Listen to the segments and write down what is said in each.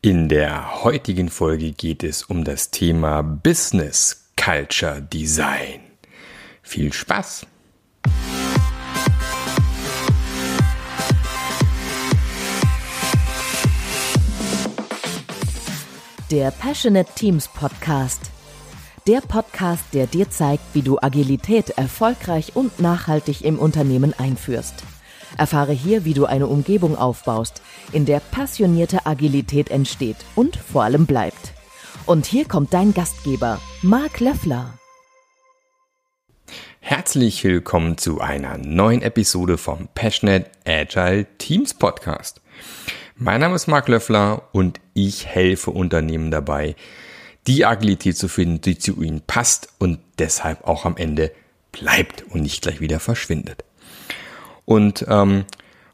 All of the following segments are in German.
In der heutigen Folge geht es um das Thema Business Culture Design. Viel Spaß! Der Passionate Teams Podcast. Der Podcast, der dir zeigt, wie du Agilität erfolgreich und nachhaltig im Unternehmen einführst. Erfahre hier, wie du eine Umgebung aufbaust, in der passionierte Agilität entsteht und vor allem bleibt. Und hier kommt dein Gastgeber, Marc Löffler. Herzlich willkommen zu einer neuen Episode vom Passionate Agile Teams Podcast. Mein Name ist Marc Löffler und ich helfe Unternehmen dabei, die Agilität zu finden, die zu ihnen passt und deshalb auch amEnde bleibt und nicht gleich wieder verschwindet. Und ähm,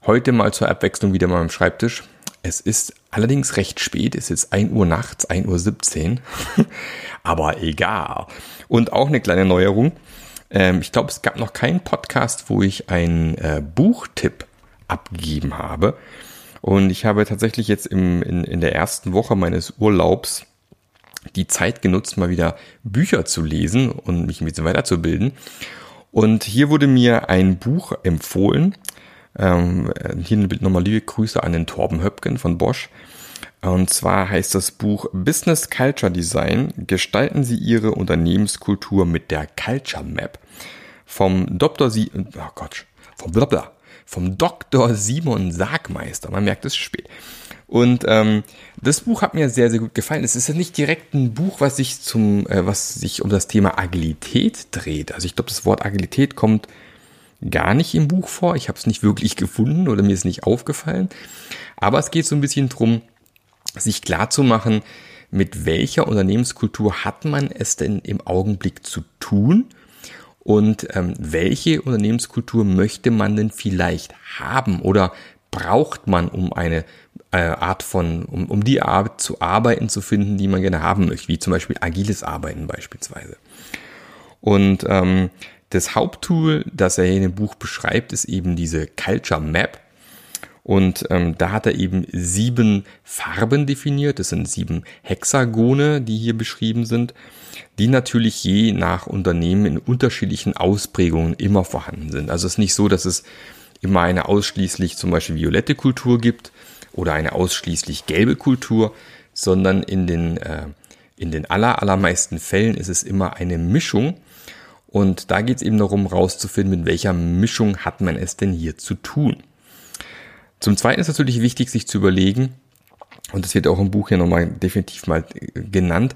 heute mal zur Abwechslung wieder mal am Schreibtisch. Es ist allerdings recht spät, es ist 1 Uhr nachts, 1 Uhr 17. Aber egal. Und auch eine kleine Neuerung. Ähm, ich glaube, es gab noch keinen Podcast, wo ich einen äh, Buchtipp abgegeben habe. Und ich habe tatsächlich jetzt im, in, in der ersten Woche meines Urlaubs die Zeit genutzt, mal wieder Bücher zu lesen und mich ein bisschen weiterzubilden. Und hier wurde mir ein Buch empfohlen. Ähm, hier nochmal liebe Grüße an den Torben Höpken von Bosch. Und zwar heißt das Buch Business Culture Design. Gestalten Sie Ihre Unternehmenskultur mit der Culture Map. Vom Dr. Sie, oh Gott, vom Blabla, vom Dr. Simon Sargmeister. Man merkt es spät. Und ähm, das Buch hat mir sehr, sehr gut gefallen. Es ist ja nicht direkt ein Buch, was sich zum, äh, was sich um das Thema Agilität dreht. Also ich glaube, das Wort Agilität kommt gar nicht im Buch vor. Ich habe es nicht wirklich gefunden oder mir ist nicht aufgefallen. Aber es geht so ein bisschen drum, sich klar zu machen, mit welcher Unternehmenskultur hat man es denn im Augenblick zu tun und ähm, welche Unternehmenskultur möchte man denn vielleicht haben oder braucht man, um eine Art von, um, um die Art zu arbeiten zu finden, die man gerne haben möchte, wie zum Beispiel agiles Arbeiten beispielsweise. Und ähm, das Haupttool, das er in dem Buch beschreibt, ist eben diese Culture Map. Und ähm, da hat er eben sieben Farben definiert. Das sind sieben Hexagone, die hier beschrieben sind, die natürlich je nach Unternehmen in unterschiedlichen Ausprägungen immer vorhanden sind. Also es ist nicht so, dass es immer eine ausschließlich zum Beispiel violette Kultur gibt oder eine ausschließlich gelbe Kultur, sondern in den, äh, in den aller, allermeisten Fällen ist es immer eine Mischung. Und da geht es eben darum, rauszufinden, mit welcher Mischung hat man es denn hier zu tun. Zum Zweiten ist natürlich wichtig, sich zu überlegen, und das wird auch im Buch hier nochmal definitiv mal äh, genannt,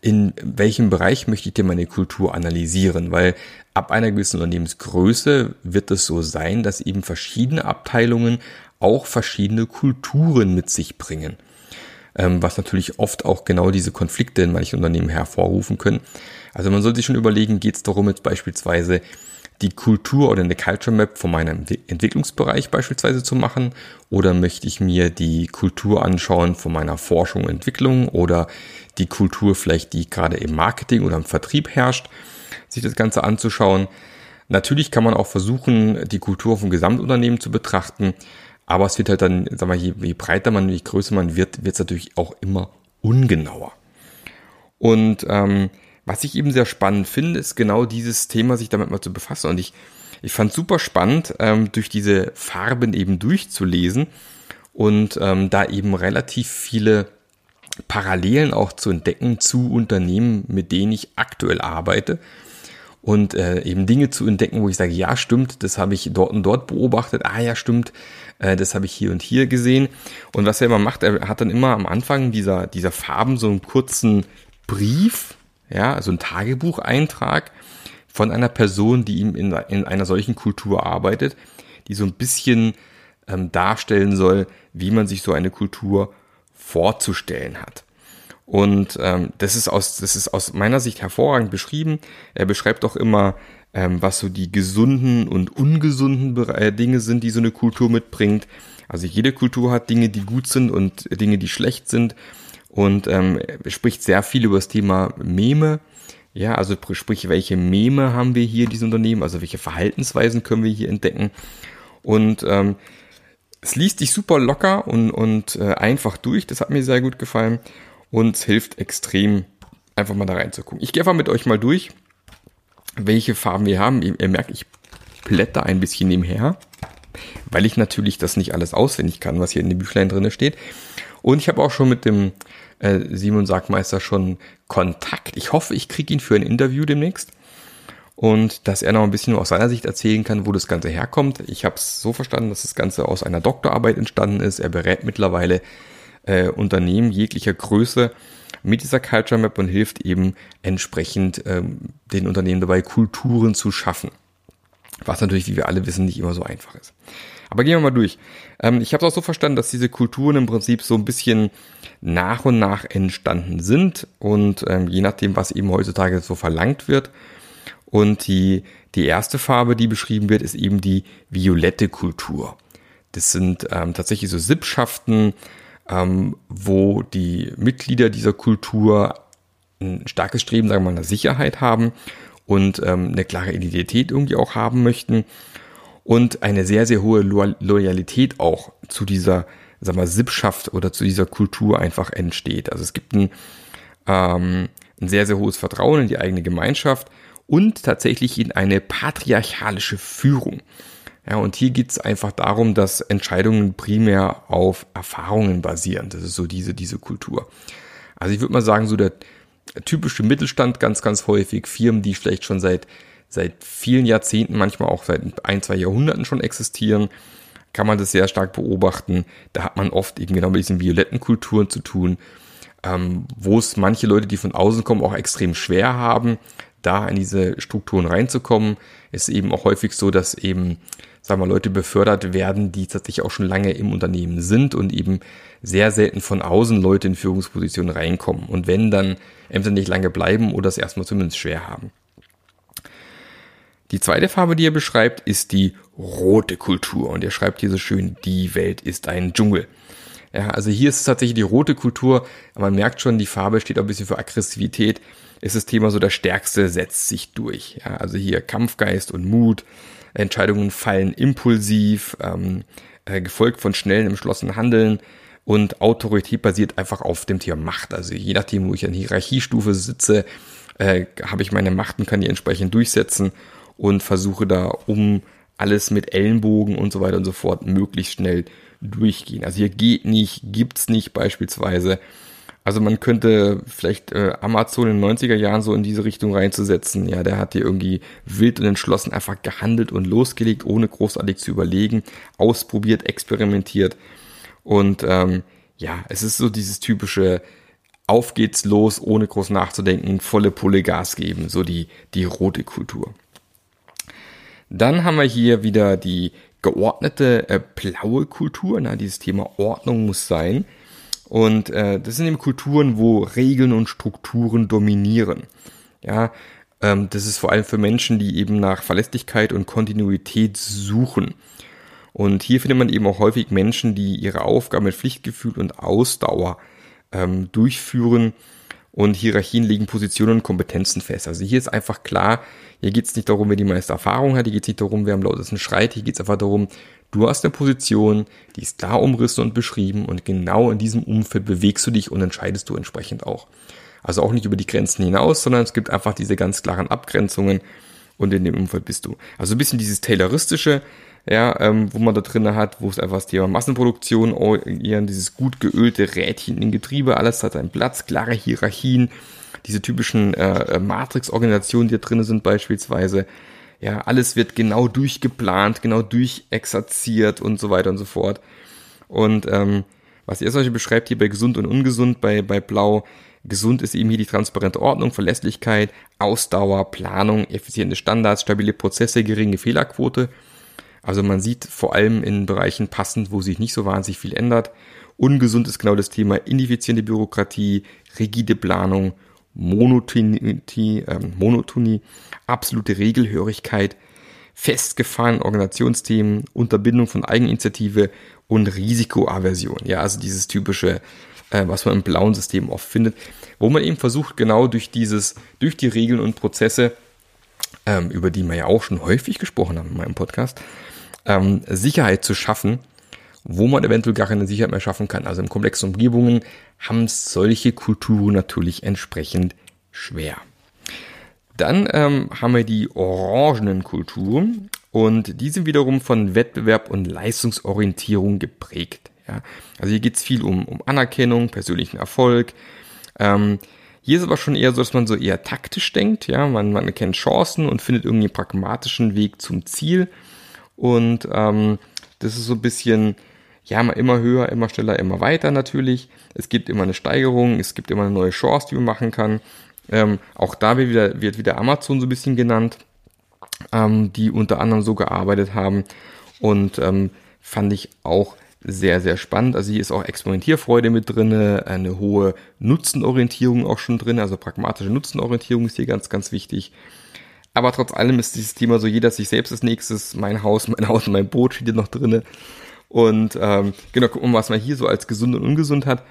in welchem Bereich möchte ich denn meine Kultur analysieren? Weil ab einer gewissen Unternehmensgröße wird es so sein, dass eben verschiedene Abteilungen auch verschiedene Kulturen mit sich bringen. Ähm, was natürlich oft auch genau diese Konflikte in manchen Unternehmen hervorrufen können. Also man sollte sich schon überlegen, geht es darum, jetzt beispielsweise die Kultur oder eine Culture Map von meinem Entwicklungsbereich beispielsweise zu machen oder möchte ich mir die Kultur anschauen von meiner Forschung und Entwicklung oder die Kultur vielleicht, die gerade im Marketing oder im Vertrieb herrscht, sich das Ganze anzuschauen. Natürlich kann man auch versuchen, die Kultur vom Gesamtunternehmen zu betrachten, aber es wird halt dann, sag mal, je, je breiter man, je größer man wird, wird es natürlich auch immer ungenauer. Und ähm, was ich eben sehr spannend finde, ist genau dieses Thema, sich damit mal zu befassen. Und ich, ich fand super spannend, ähm, durch diese Farben eben durchzulesen und ähm, da eben relativ viele Parallelen auch zu entdecken zu Unternehmen, mit denen ich aktuell arbeite und äh, eben Dinge zu entdecken, wo ich sage, ja stimmt, das habe ich dort und dort beobachtet, ah ja stimmt, äh, das habe ich hier und hier gesehen. Und was er immer macht, er hat dann immer am Anfang dieser, dieser Farben so einen kurzen Brief, ja, also ein Tagebucheintrag von einer Person, die ihm in, in einer solchen Kultur arbeitet, die so ein bisschen ähm, darstellen soll, wie man sich so eine Kultur vorzustellen hat. Und ähm, das, ist aus, das ist aus meiner Sicht hervorragend beschrieben. Er beschreibt auch immer, ähm, was so die gesunden und ungesunden äh, Dinge sind, die so eine Kultur mitbringt. Also jede Kultur hat Dinge, die gut sind und Dinge, die schlecht sind und ähm, spricht sehr viel über das Thema Meme. Ja, also sprich, welche Meme haben wir hier, diese Unternehmen, also welche Verhaltensweisen können wir hier entdecken. Und ähm, es liest sich super locker und, und äh, einfach durch. Das hat mir sehr gut gefallen und es hilft extrem, einfach mal da reinzugucken. Ich gehe einfach mit euch mal durch, welche Farben wir haben. Ihr, ihr merkt, ich blätter ein bisschen nebenher, weil ich natürlich das nicht alles auswendig kann, was hier in dem Büchlein drin steht. Und ich habe auch schon mit dem äh, Simon Sagmeister schon Kontakt. Ich hoffe, ich kriege ihn für ein Interview demnächst und dass er noch ein bisschen aus seiner Sicht erzählen kann, wo das Ganze herkommt. Ich habe es so verstanden, dass das Ganze aus einer Doktorarbeit entstanden ist. Er berät mittlerweile äh, Unternehmen jeglicher Größe mit dieser Culture Map und hilft eben entsprechend ähm, den Unternehmen dabei, Kulturen zu schaffen. Was natürlich, wie wir alle wissen, nicht immer so einfach ist. Aber gehen wir mal durch. Ähm, ich habe es auch so verstanden, dass diese Kulturen im Prinzip so ein bisschen nach und nach entstanden sind und ähm, je nachdem, was eben heutzutage so verlangt wird. Und die, die erste Farbe, die beschrieben wird, ist eben die violette Kultur. Das sind ähm, tatsächlich so Sippschaften, ähm, wo die Mitglieder dieser Kultur ein starkes Streben, sagen wir mal, nach Sicherheit haben und ähm, eine klare Identität irgendwie auch haben möchten und eine sehr, sehr hohe Loyalität auch zu dieser, sag mal, Sippschaft oder zu dieser Kultur einfach entsteht. Also es gibt ein, ähm, ein sehr, sehr hohes Vertrauen in die eigene Gemeinschaft und tatsächlich in eine patriarchalische Führung. Ja, und hier geht es einfach darum, dass Entscheidungen primär auf Erfahrungen basieren. Das ist so diese, diese Kultur. Also ich würde mal sagen, so der typische Mittelstand ganz, ganz häufig, Firmen, die vielleicht schon seit seit vielen Jahrzehnten, manchmal auch seit ein, zwei Jahrhunderten schon existieren, kann man das sehr stark beobachten. Da hat man oft eben genau mit diesen violetten Kulturen zu tun, ähm, wo es manche Leute, die von außen kommen, auch extrem schwer haben, da in diese Strukturen reinzukommen. Ist eben auch häufig so, dass eben, sagen wir, Leute befördert werden, die tatsächlich auch schon lange im Unternehmen sind und eben sehr selten von außen Leute in Führungspositionen reinkommen. Und wenn dann entweder nicht lange bleiben oder es erstmal zumindest schwer haben. Die zweite Farbe, die er beschreibt, ist die rote Kultur. Und er schreibt hier so schön, die Welt ist ein Dschungel. Ja, also hier ist es tatsächlich die rote Kultur. Man merkt schon, die Farbe steht auch ein bisschen für Aggressivität. Ist das Thema so, das Stärkste setzt sich durch. Ja, also hier Kampfgeist und Mut. Entscheidungen fallen impulsiv, ähm, äh, gefolgt von schnellen, entschlossenen Handeln. Und Autorität basiert einfach auf dem Thema Macht. Also je nachdem, wo ich an Hierarchiestufe sitze, äh, habe ich meine Macht und kann die entsprechend durchsetzen und versuche da um alles mit Ellenbogen und so weiter und so fort möglichst schnell durchgehen. Also hier geht nicht, gibt's nicht beispielsweise. Also man könnte vielleicht äh, Amazon in den 90er Jahren so in diese Richtung reinzusetzen. Ja, der hat hier irgendwie wild und entschlossen einfach gehandelt und losgelegt, ohne großartig zu überlegen, ausprobiert, experimentiert. Und ähm, ja, es ist so dieses typische Auf geht's los, ohne groß nachzudenken, volle Pulle Gas geben, so die, die rote Kultur. Dann haben wir hier wieder die geordnete äh, blaue Kultur. Na, dieses Thema Ordnung muss sein. Und äh, das sind eben Kulturen, wo Regeln und Strukturen dominieren. Ja, ähm, das ist vor allem für Menschen, die eben nach Verlässlichkeit und Kontinuität suchen. Und hier findet man eben auch häufig Menschen, die ihre Aufgaben mit Pflichtgefühl und Ausdauer ähm, durchführen und Hierarchien legen Positionen und Kompetenzen fest. Also hier ist einfach klar, hier geht es nicht darum, wer die meiste Erfahrung hat, hier geht es nicht darum, wer am lautesten schreit, hier geht es einfach darum, du hast eine Position, die ist klar umrissen und beschrieben und genau in diesem Umfeld bewegst du dich und entscheidest du entsprechend auch. Also auch nicht über die Grenzen hinaus, sondern es gibt einfach diese ganz klaren Abgrenzungen und in dem Umfeld bist du. Also ein bisschen dieses Tayloristische, ja, ähm, wo man da drin hat, wo es einfach das Thema Massenproduktion, dieses gut geölte Rädchen in Getriebe, alles hat seinen Platz, klare Hierarchien, diese typischen äh, Matrix-Organisationen, die da drin sind beispielsweise. Ja, alles wird genau durchgeplant, genau durchexerziert und so weiter und so fort. Und ähm, was ihr solche beschreibt hier bei gesund und ungesund, bei, bei Blau, gesund ist eben hier die transparente Ordnung, Verlässlichkeit, Ausdauer, Planung, effiziente Standards, stabile Prozesse, geringe Fehlerquote. Also man sieht vor allem in Bereichen passend, wo sich nicht so wahnsinnig viel ändert. Ungesund ist genau das Thema ineffiziente Bürokratie, rigide Planung, Monotonie, äh, Monotonie absolute Regelhörigkeit, festgefahrene Organisationsthemen, Unterbindung von Eigeninitiative und Risikoaversion. Ja, also dieses typische, äh, was man im blauen System oft findet, wo man eben versucht, genau durch dieses, durch die Regeln und Prozesse, ähm, über die wir ja auch schon häufig gesprochen haben in meinem Podcast, ähm, Sicherheit zu schaffen wo man eventuell gar keine Sicherheit mehr schaffen kann. Also in komplexen Umgebungen haben solche Kulturen natürlich entsprechend schwer. Dann ähm, haben wir die orangenen Kulturen und die sind wiederum von Wettbewerb und Leistungsorientierung geprägt. Ja? Also hier geht es viel um, um Anerkennung, persönlichen Erfolg. Ähm, hier ist aber schon eher so, dass man so eher taktisch denkt. Ja, man, man erkennt Chancen und findet irgendwie einen pragmatischen Weg zum Ziel. Und ähm, das ist so ein bisschen, ja, immer höher, immer schneller, immer weiter natürlich. Es gibt immer eine Steigerung, es gibt immer eine neue Chance, die man machen kann. Ähm, auch da wird wieder, wird wieder Amazon so ein bisschen genannt, ähm, die unter anderem so gearbeitet haben. Und ähm, fand ich auch sehr, sehr spannend. Also hier ist auch Experimentierfreude mit drinne, eine hohe Nutzenorientierung auch schon drin, also pragmatische Nutzenorientierung ist hier ganz, ganz wichtig. Aber trotz allem ist dieses Thema so, jeder sich selbst als nächstes, mein Haus, mein Haus mein Boot steht hier noch drinne. Und ähm, genau, gucken wir was man hier so als gesund und ungesund hat.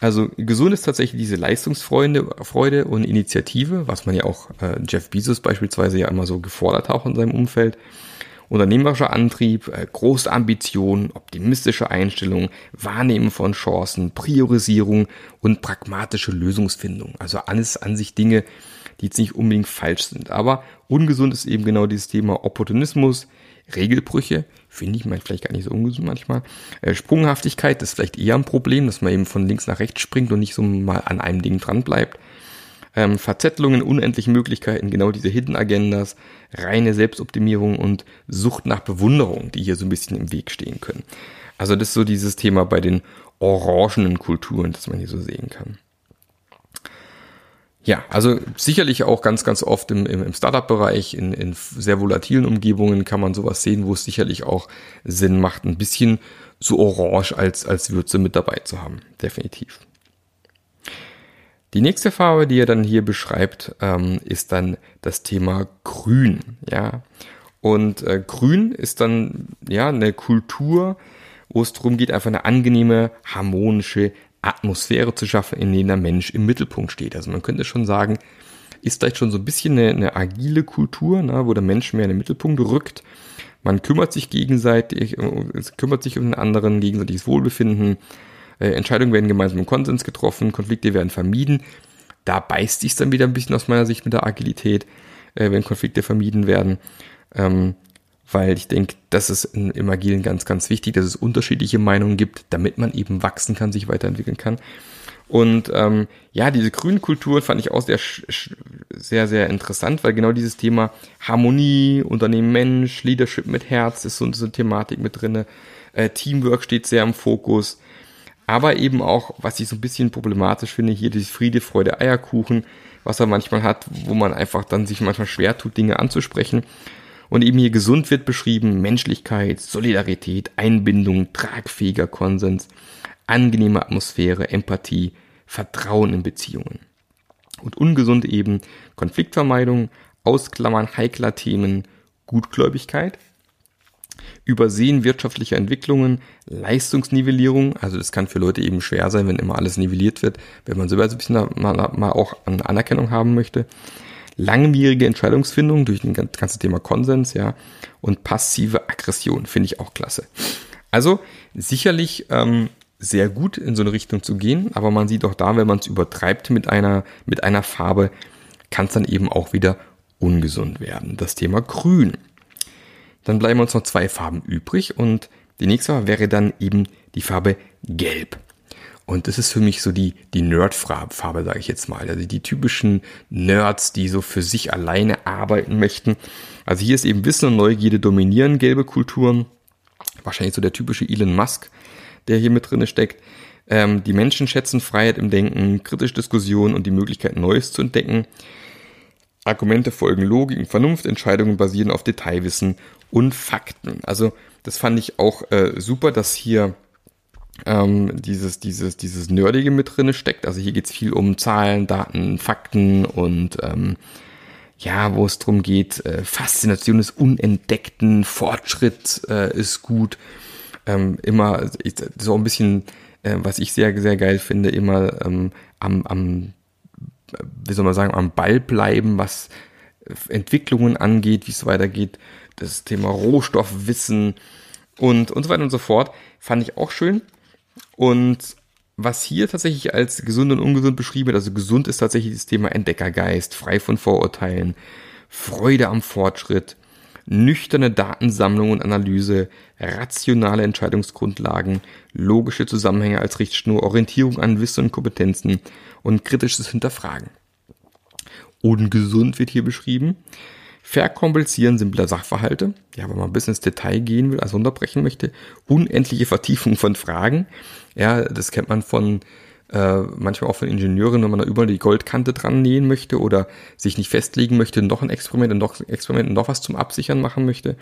Also gesund ist tatsächlich diese Leistungsfreude Freude und Initiative, was man ja auch äh, Jeff Bezos beispielsweise ja immer so gefordert hat auch in seinem Umfeld. Unternehmerischer Antrieb, äh, große Ambitionen, optimistische Einstellung, Wahrnehmen von Chancen, Priorisierung und pragmatische Lösungsfindung. Also alles an sich Dinge, die jetzt nicht unbedingt falsch sind. Aber ungesund ist eben genau dieses Thema Opportunismus, Regelbrüche, finde ich vielleicht gar nicht so ungesund manchmal. Äh, Sprunghaftigkeit ist vielleicht eher ein Problem, dass man eben von links nach rechts springt und nicht so mal an einem Ding dran bleibt. Ähm, Verzettelungen, unendliche Möglichkeiten, genau diese Hidden Agendas, reine Selbstoptimierung und Sucht nach Bewunderung, die hier so ein bisschen im Weg stehen können. Also das ist so dieses Thema bei den orangenen Kulturen, das man hier so sehen kann. Ja, also sicherlich auch ganz, ganz oft im, im, Startup-Bereich, in, in sehr volatilen Umgebungen kann man sowas sehen, wo es sicherlich auch Sinn macht, ein bisschen so orange als, als Würze mit dabei zu haben. Definitiv. Die nächste Farbe, die er dann hier beschreibt, ähm, ist dann das Thema Grün. Ja, und äh, Grün ist dann ja eine Kultur, wo es darum geht, einfach eine angenehme, harmonische, Atmosphäre zu schaffen, in der der Mensch im Mittelpunkt steht. Also man könnte schon sagen, ist vielleicht schon so ein bisschen eine, eine agile Kultur, ne, wo der Mensch mehr in den Mittelpunkt rückt. Man kümmert sich gegenseitig, äh, kümmert sich um den anderen, gegenseitiges Wohlbefinden. Äh, Entscheidungen werden gemeinsam im Konsens getroffen, Konflikte werden vermieden. Da beißt sich dann wieder ein bisschen aus meiner Sicht mit der Agilität, äh, wenn Konflikte vermieden werden. Ähm, weil ich denke, das ist in, im Agilen ganz, ganz wichtig, dass es unterschiedliche Meinungen gibt, damit man eben wachsen kann, sich weiterentwickeln kann. Und ähm, ja, diese grünen Kulturen fand ich auch sehr, sehr, sehr interessant, weil genau dieses Thema Harmonie, Unternehmen Mensch, Leadership mit Herz ist so eine Thematik mit drinne. Äh, Teamwork steht sehr im Fokus. Aber eben auch, was ich so ein bisschen problematisch finde, hier dieses Friede, Freude, Eierkuchen, was er manchmal hat, wo man einfach dann sich manchmal schwer tut, Dinge anzusprechen. Und eben hier gesund wird beschrieben Menschlichkeit, Solidarität, Einbindung, tragfähiger Konsens, angenehme Atmosphäre, Empathie, Vertrauen in Beziehungen. Und ungesund eben Konfliktvermeidung, Ausklammern heikler Themen, Gutgläubigkeit, Übersehen wirtschaftlicher Entwicklungen, Leistungsnivellierung, also das kann für Leute eben schwer sein, wenn immer alles nivelliert wird, wenn man sogar so ein bisschen mal, mal auch an Anerkennung haben möchte langwierige Entscheidungsfindung durch das ganze Thema Konsens, ja, und passive Aggression finde ich auch klasse. Also sicherlich ähm, sehr gut in so eine Richtung zu gehen, aber man sieht auch da, wenn man es übertreibt mit einer, mit einer Farbe, kann es dann eben auch wieder ungesund werden. Das Thema Grün. Dann bleiben uns noch zwei Farben übrig und die nächste wäre dann eben die Farbe Gelb. Und das ist für mich so die, die Nerd-Farbe, sage ich jetzt mal. Also die typischen Nerds, die so für sich alleine arbeiten möchten. Also hier ist eben Wissen und Neugierde dominieren gelbe Kulturen. Wahrscheinlich so der typische Elon Musk, der hier mit drinne steckt. Ähm, die Menschen schätzen Freiheit im Denken, kritische Diskussion und die Möglichkeit, Neues zu entdecken. Argumente folgen Logik und Vernunft, Entscheidungen basieren auf Detailwissen und Fakten. Also das fand ich auch äh, super, dass hier ähm, dieses, dieses, dieses Nerdige mit drinne steckt. Also hier geht's viel um Zahlen, Daten, Fakten und ähm, ja, wo es drum geht, äh, Faszination des Unentdeckten, Fortschritt äh, ist gut. Ähm, immer so ein bisschen, äh, was ich sehr, sehr geil finde, immer ähm, am, am, wie soll man sagen, am Ball bleiben, was Entwicklungen angeht, wie es weitergeht. Das Thema Rohstoffwissen, und, und so weiter und so fort. Fand ich auch schön. Und was hier tatsächlich als gesund und ungesund beschrieben wird, also gesund ist tatsächlich das Thema Entdeckergeist, frei von Vorurteilen, Freude am Fortschritt, nüchterne Datensammlung und Analyse, rationale Entscheidungsgrundlagen, logische Zusammenhänge als Richtschnur, Orientierung an Wissen und Kompetenzen und kritisches Hinterfragen. Ungesund wird hier beschrieben. Verkomplizieren simpler Sachverhalte, ja, wenn man ein bisschen ins Detail gehen will, also unterbrechen möchte. Unendliche Vertiefung von Fragen. Ja, das kennt man von äh, manchmal auch von Ingenieuren, wenn man da überall die Goldkante dran nähen möchte oder sich nicht festlegen möchte, noch ein Experiment und noch ein Experiment und noch was zum Absichern machen möchte.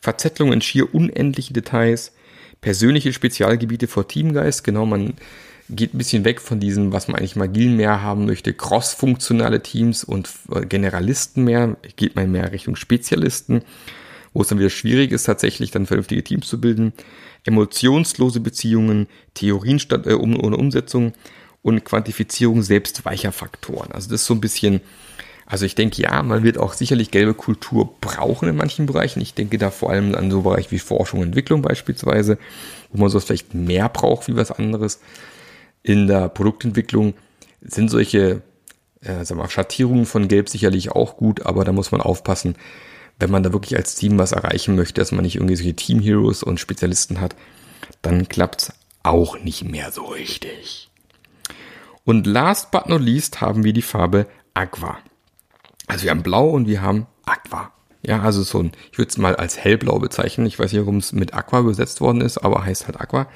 Verzettlung in schier unendliche Details, persönliche Spezialgebiete vor Teamgeist, genau, man geht ein bisschen weg von diesem, was man eigentlich agil mehr haben möchte, cross-funktionale Teams und äh, Generalisten mehr, geht man mehr Richtung Spezialisten, wo es dann wieder schwierig ist, tatsächlich dann vernünftige Teams zu bilden, emotionslose Beziehungen, Theorien statt äh, um, ohne Umsetzung und Quantifizierung selbst weicher Faktoren. Also das ist so ein bisschen, also ich denke ja, man wird auch sicherlich gelbe Kultur brauchen in manchen Bereichen. Ich denke da vor allem an so Bereiche wie Forschung und Entwicklung beispielsweise, wo man sowas vielleicht mehr braucht wie was anderes in der Produktentwicklung sind solche äh, sagen wir, Schattierungen von Gelb sicherlich auch gut, aber da muss man aufpassen, wenn man da wirklich als Team was erreichen möchte, dass man nicht irgendwie solche Team Heroes und Spezialisten hat, dann klappt's auch nicht mehr so richtig. Und last but not least haben wir die Farbe Aqua. Also wir haben Blau und wir haben Aqua. Ja, also so ein, ich würde es mal als hellblau bezeichnen. Ich weiß nicht, warum es mit Aqua übersetzt worden ist, aber heißt halt Aqua.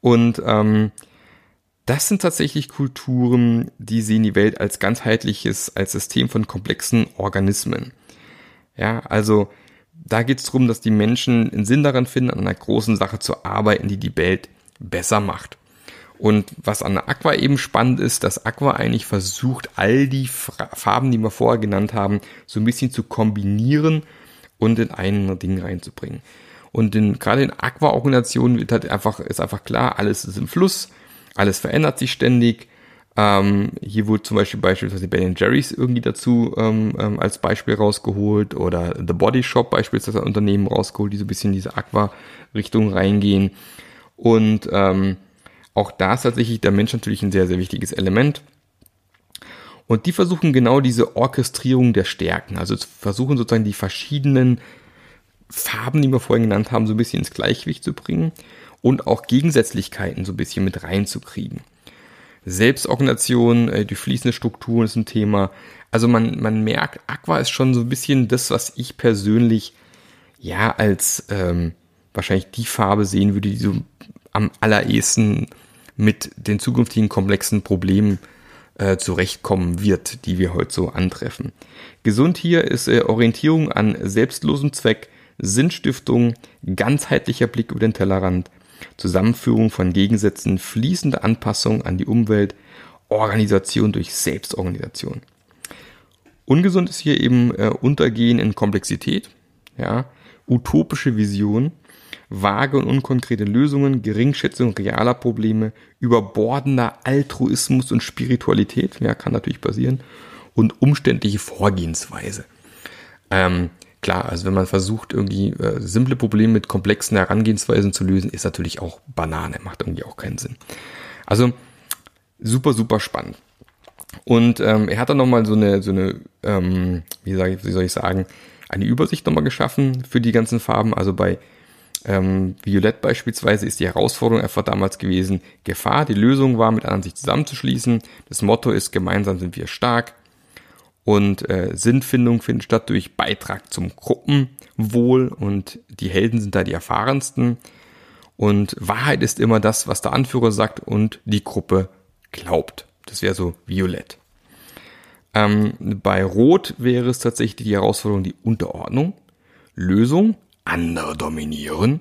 Und ähm, das sind tatsächlich Kulturen, die sehen die Welt als ganzheitliches, als System von komplexen Organismen. Ja, also da geht es darum, dass die Menschen einen Sinn daran finden, an einer großen Sache zu arbeiten, die die Welt besser macht. Und was an Aqua eben spannend ist, dass Aqua eigentlich versucht, all die Farben, die wir vorher genannt haben, so ein bisschen zu kombinieren und in ein Ding reinzubringen. Und in, gerade in Aqua-Organisationen wird halt einfach, ist einfach klar, alles ist im Fluss, alles verändert sich ständig. Ähm, hier wurde zum Beispiel beispielsweise Ben Jerry's irgendwie dazu ähm, ähm, als Beispiel rausgeholt oder The Body Shop beispielsweise ein Unternehmen rausgeholt, die so ein bisschen in diese Aqua-Richtung reingehen. Und ähm, auch da ist tatsächlich der Mensch natürlich ein sehr, sehr wichtiges Element. Und die versuchen genau diese Orchestrierung der Stärken, also versuchen sozusagen die verschiedenen Farben, die wir vorhin genannt haben, so ein bisschen ins Gleichgewicht zu bringen und auch Gegensätzlichkeiten so ein bisschen mit reinzukriegen. Selbstorganisation, äh, die fließende Strukturen ist ein Thema. Also man, man merkt, Aqua ist schon so ein bisschen das, was ich persönlich ja als ähm, wahrscheinlich die Farbe sehen würde, die so am allerersten mit den zukünftigen komplexen Problemen äh, zurechtkommen wird, die wir heute so antreffen. Gesund hier ist äh, Orientierung an selbstlosem Zweck, Sinnstiftung, ganzheitlicher Blick über den Tellerrand, Zusammenführung von Gegensätzen, fließende Anpassung an die Umwelt, Organisation durch Selbstorganisation. Ungesund ist hier eben äh, Untergehen in Komplexität, ja, utopische Vision, vage und unkonkrete Lösungen, Geringschätzung realer Probleme, überbordender Altruismus und Spiritualität, ja, kann natürlich passieren, und umständliche Vorgehensweise. Ähm, klar, also wenn man versucht, irgendwie äh, simple Probleme mit komplexen Herangehensweisen zu lösen, ist natürlich auch Banane, macht irgendwie auch keinen Sinn. Also super, super spannend. Und ähm, er hat dann nochmal so eine, so eine ähm, wie, sag ich, wie soll ich sagen, eine Übersicht nochmal geschaffen für die ganzen Farben. Also bei ähm, Violett beispielsweise ist die Herausforderung einfach damals gewesen, Gefahr, die Lösung war, mit anderen sich zusammenzuschließen. Das Motto ist, gemeinsam sind wir stark. Und äh, Sinnfindung findet statt durch Beitrag zum Gruppenwohl und die Helden sind da die erfahrensten. Und Wahrheit ist immer das, was der Anführer sagt und die Gruppe glaubt. Das wäre so violett. Ähm, bei Rot wäre es tatsächlich die Herausforderung die Unterordnung. Lösung, andere dominieren.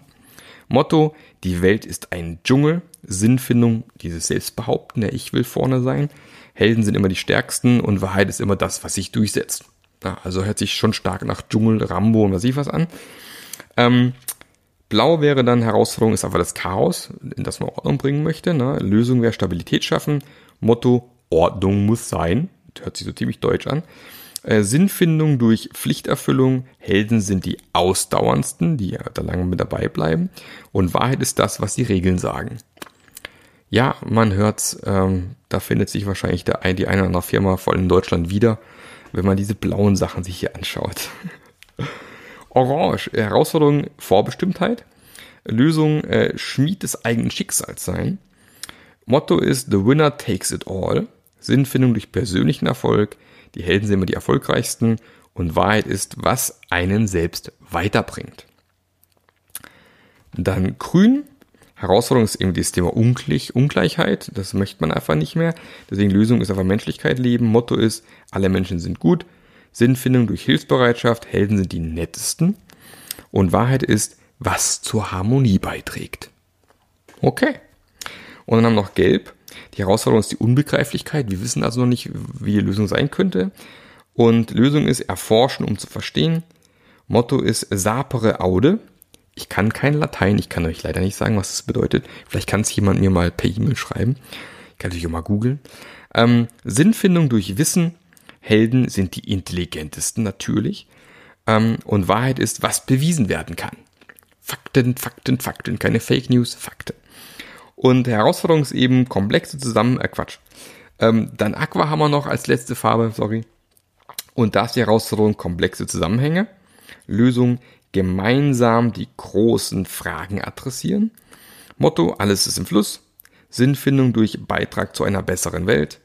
Motto, die Welt ist ein Dschungel. Sinnfindung, dieses Selbstbehaupten, der Ich will vorne sein. Helden sind immer die stärksten und Wahrheit ist immer das, was sich durchsetzt. Ja, also hört sich schon stark nach Dschungel, Rambo und was ich was an. Ähm, Blau wäre dann Herausforderung, ist einfach das Chaos, in das man Ordnung bringen möchte. Ne? Lösung wäre Stabilität schaffen. Motto, Ordnung muss sein. hört sich so ziemlich deutsch an. Äh, Sinnfindung durch Pflichterfüllung. Helden sind die ausdauerndsten, die da lange mit dabei bleiben. Und Wahrheit ist das, was die Regeln sagen. Ja, man hört's, ähm, da findet sich wahrscheinlich der, die eine oder andere Firma voll in Deutschland wieder, wenn man diese blauen Sachen sich hier anschaut. Orange, Herausforderung Vorbestimmtheit. Lösung äh, Schmied des eigenen Schicksals sein. Motto ist The Winner Takes It All. Sinnfindung durch persönlichen Erfolg. Die Helden sind immer die erfolgreichsten. Und Wahrheit ist, was einen selbst weiterbringt. Dann Grün. Herausforderung ist eben das Thema Ungleich, Ungleichheit. Das möchte man einfach nicht mehr. Deswegen Lösung ist einfach Menschlichkeit leben. Motto ist, alle Menschen sind gut. Sinnfindung durch Hilfsbereitschaft. Helden sind die nettesten. Und Wahrheit ist, was zur Harmonie beiträgt. Okay. Und dann haben wir noch Gelb. Die Herausforderung ist die Unbegreiflichkeit. Wir wissen also noch nicht, wie die Lösung sein könnte. Und Lösung ist erforschen, um zu verstehen. Motto ist sapere aude. Ich kann kein Latein, ich kann euch leider nicht sagen, was das bedeutet. Vielleicht kann es jemand mir mal per E-Mail schreiben. Ich kann natürlich auch mal googeln. Ähm, Sinnfindung durch Wissen. Helden sind die intelligentesten natürlich. Ähm, und Wahrheit ist, was bewiesen werden kann. Fakten, Fakten, Fakten, keine Fake News, Fakten. Und Herausforderung ist eben komplexe zusammen, äh Quatsch. Ähm, dann Aqua haben wir noch als letzte Farbe, sorry. Und da ist die Herausforderung komplexe Zusammenhänge. Lösung gemeinsam die großen Fragen adressieren. Motto, alles ist im Fluss. Sinnfindung durch Beitrag zu einer besseren Welt.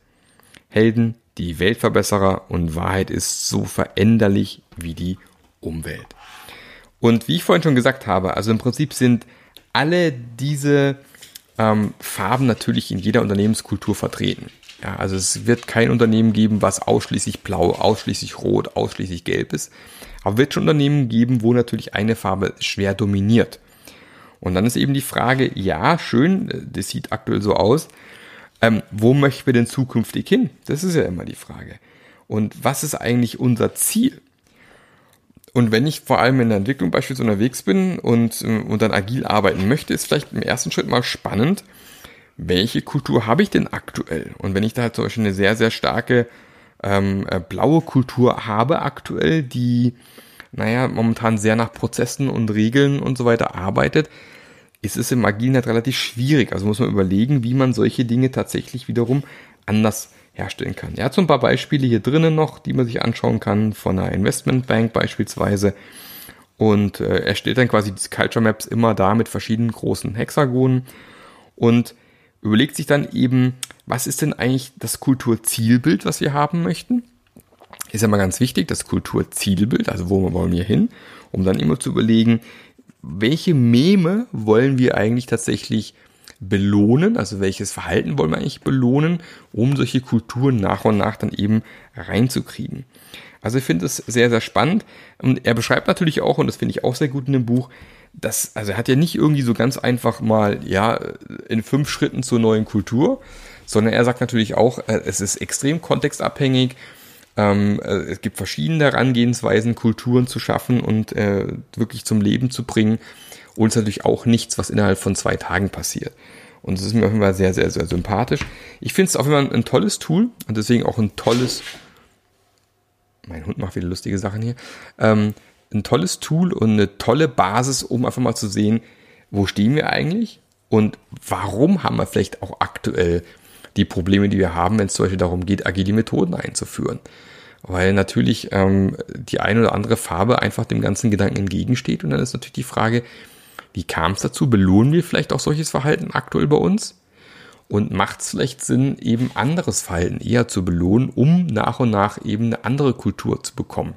Helden, die Weltverbesserer und Wahrheit ist so veränderlich wie die Umwelt. Und wie ich vorhin schon gesagt habe, also im Prinzip sind alle diese ähm, Farben natürlich in jeder Unternehmenskultur vertreten. Ja, also es wird kein Unternehmen geben, was ausschließlich blau, ausschließlich rot, ausschließlich gelb ist. Aber wird schon Unternehmen geben, wo natürlich eine Farbe schwer dominiert. Und dann ist eben die Frage, ja, schön, das sieht aktuell so aus. Ähm, wo möchten wir denn zukünftig hin? Das ist ja immer die Frage. Und was ist eigentlich unser Ziel? Und wenn ich vor allem in der Entwicklung beispielsweise unterwegs bin und, äh, und dann agil arbeiten möchte, ist vielleicht im ersten Schritt mal spannend, welche Kultur habe ich denn aktuell? Und wenn ich da halt zum Beispiel eine sehr, sehr starke ähm, äh, blaue Kultur habe aktuell, die, naja, momentan sehr nach Prozessen und Regeln und so weiter arbeitet, ist es im Agilen halt relativ schwierig. Also muss man überlegen, wie man solche Dinge tatsächlich wiederum anders herstellen kann. Er hat so ein paar Beispiele hier drinnen noch, die man sich anschauen kann, von einer Investmentbank beispielsweise. Und äh, er stellt dann quasi diese Culture Maps immer da mit verschiedenen großen Hexagonen und überlegt sich dann eben, was ist denn eigentlich das Kulturzielbild, was wir haben möchten? Ist ja mal ganz wichtig, das Kulturzielbild, also wo wollen wir hin, um dann immer zu überlegen, welche Meme wollen wir eigentlich tatsächlich belohnen, also welches Verhalten wollen wir eigentlich belohnen, um solche Kulturen nach und nach dann eben reinzukriegen. Also ich finde es sehr, sehr spannend. Und er beschreibt natürlich auch, und das finde ich auch sehr gut in dem Buch, dass, also er hat ja nicht irgendwie so ganz einfach mal, ja, in fünf Schritten zur neuen Kultur, sondern er sagt natürlich auch, äh, es ist extrem kontextabhängig. Ähm, äh, es gibt verschiedene Herangehensweisen, Kulturen zu schaffen und äh, wirklich zum Leben zu bringen. Und es ist natürlich auch nichts, was innerhalb von zwei Tagen passiert. Und es ist mir auf jeden Fall sehr, sehr, sehr sympathisch. Ich finde es auf jeden Fall ein tolles Tool und deswegen auch ein tolles. Mein Hund macht wieder lustige Sachen hier. Ähm, ein tolles Tool und eine tolle Basis, um einfach mal zu sehen, wo stehen wir eigentlich und warum haben wir vielleicht auch aktuell die Probleme, die wir haben, wenn es zum Beispiel darum geht, agile Methoden einzuführen. Weil natürlich ähm, die eine oder andere Farbe einfach dem ganzen Gedanken entgegensteht und dann ist natürlich die Frage, wie kam es dazu? Belohnen wir vielleicht auch solches Verhalten aktuell bei uns? Und macht es vielleicht Sinn, eben anderes Verhalten eher zu belohnen, um nach und nach eben eine andere Kultur zu bekommen?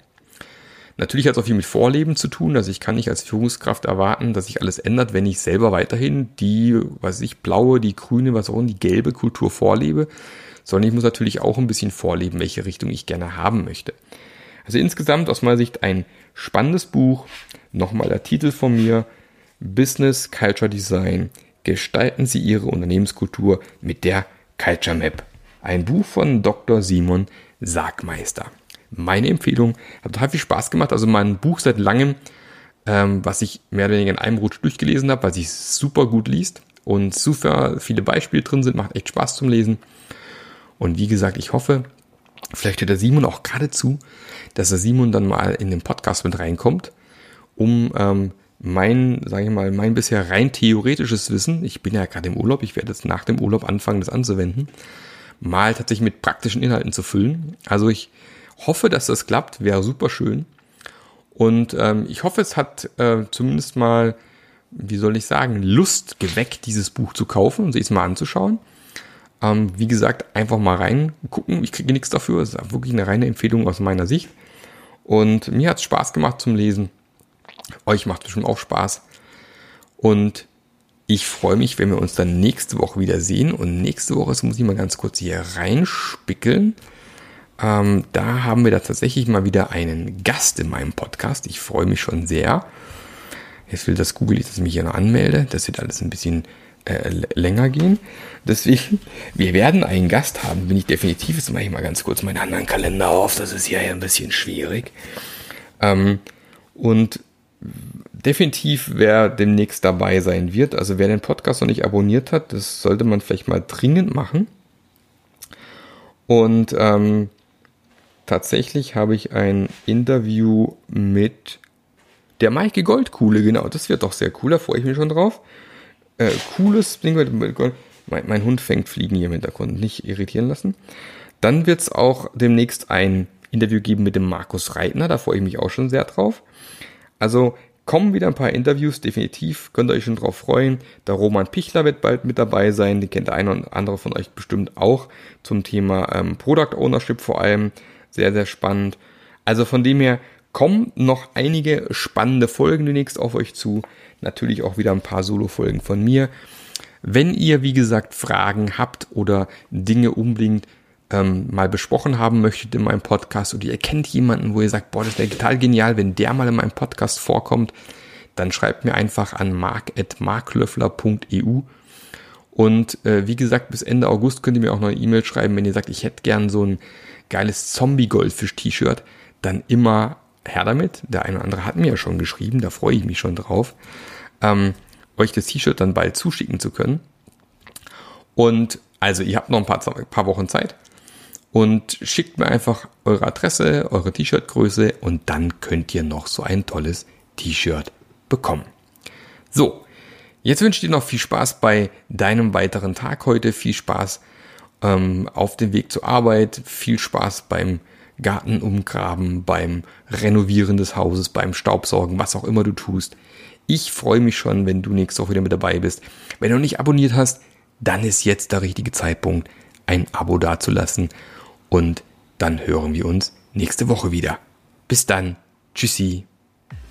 Natürlich hat es auch viel mit Vorleben zu tun. Also ich kann nicht als Führungskraft erwarten, dass sich alles ändert, wenn ich selber weiterhin die, was ich, blaue, die grüne, was auch immer, die gelbe Kultur vorlebe. Sondern ich muss natürlich auch ein bisschen vorleben, welche Richtung ich gerne haben möchte. Also insgesamt aus meiner Sicht ein spannendes Buch. Nochmal der Titel von mir. Business Culture Design. Gestalten Sie Ihre Unternehmenskultur mit der Culture Map. Ein Buch von Dr. Simon Sargmeister. Meine Empfehlung. Hat total viel Spaß gemacht. Also mein Buch seit langem, ähm, was ich mehr oder weniger in einem Rutsch durchgelesen habe, weil sich super gut liest und super viele Beispiele drin sind. Macht echt Spaß zum Lesen. Und wie gesagt, ich hoffe, Vielleicht hört der Simon auch gerade zu, dass der Simon dann mal in den Podcast mit reinkommt, um ähm, mein, sage ich mal, mein bisher rein theoretisches Wissen, ich bin ja gerade im Urlaub, ich werde jetzt nach dem Urlaub anfangen, das anzuwenden, mal tatsächlich mit praktischen Inhalten zu füllen. Also ich hoffe, dass das klappt, wäre super schön. Und ähm, ich hoffe, es hat äh, zumindest mal, wie soll ich sagen, Lust geweckt, dieses Buch zu kaufen und sich es mal anzuschauen. Ähm, wie gesagt, einfach mal reingucken. Ich kriege nichts dafür. Es ist wirklich eine reine Empfehlung aus meiner Sicht. Und mir hat es Spaß gemacht zum Lesen. Euch macht bestimmt auch Spaß. Und ich freue mich, wenn wir uns dann nächste Woche wieder sehen. Und nächste Woche, das muss ich mal ganz kurz hier reinspickeln. Ähm, da haben wir da tatsächlich mal wieder einen Gast in meinem Podcast. Ich freue mich schon sehr. Jetzt will das Google, dass ich mich hier noch anmelde. Das wird alles ein bisschen äh, länger gehen. Deswegen, wir werden einen Gast haben, bin ich definitiv. Jetzt mache ich mal ganz kurz meinen anderen Kalender auf. Das ist ja ein bisschen schwierig. Ähm, und definitiv, wer demnächst dabei sein wird, also wer den Podcast noch nicht abonniert hat, das sollte man vielleicht mal dringend machen. Und ähm, tatsächlich habe ich ein Interview mit der Maike Goldkuhle, genau, das wird doch sehr cool, da freue ich mich schon drauf. Äh, cooles Ding. Mein, mein, Hund fängt Fliegen hier im Hintergrund, nicht irritieren lassen. Dann wird es auch demnächst ein Interview geben mit dem Markus Reitner, da freue ich mich auch schon sehr drauf. Also kommen wieder ein paar Interviews, definitiv, könnt ihr euch schon drauf freuen. Der Roman Pichler wird bald mit dabei sein, den kennt der eine oder andere von euch bestimmt auch zum Thema ähm, Product Ownership vor allem. Sehr, sehr spannend. Also von dem her kommen noch einige spannende Folgen demnächst auf euch zu. Natürlich auch wieder ein paar Solo-Folgen von mir. Wenn ihr, wie gesagt, Fragen habt oder Dinge unbedingt ähm, mal besprochen haben möchtet in meinem Podcast oder ihr kennt jemanden, wo ihr sagt, boah, das wäre total genial, wenn der mal in meinem Podcast vorkommt, dann schreibt mir einfach an mark.marklöffler.eu und äh, wie gesagt, bis Ende August könnt ihr mir auch noch eine E-Mail schreiben, wenn ihr sagt, ich hätte gern so ein geiles Zombie-Goldfisch-T-Shirt, dann immer her damit. Der eine oder andere hat mir ja schon geschrieben, da freue ich mich schon drauf, ähm, euch das T-Shirt dann bald zuschicken zu können. Und also ihr habt noch ein paar, paar Wochen Zeit und schickt mir einfach eure Adresse, eure T-Shirt-Größe und dann könnt ihr noch so ein tolles T-Shirt bekommen. So, jetzt wünsche ich dir noch viel Spaß bei deinem weiteren Tag heute, viel Spaß ähm, auf dem Weg zur Arbeit, viel Spaß beim Garten umgraben, beim Renovieren des Hauses, beim Staubsaugen, was auch immer du tust. Ich freue mich schon, wenn du nächste Woche wieder mit dabei bist. Wenn du noch nicht abonniert hast, dann ist jetzt der richtige Zeitpunkt, ein Abo dazulassen und dann hören wir uns nächste Woche wieder. Bis dann. Tschüssi.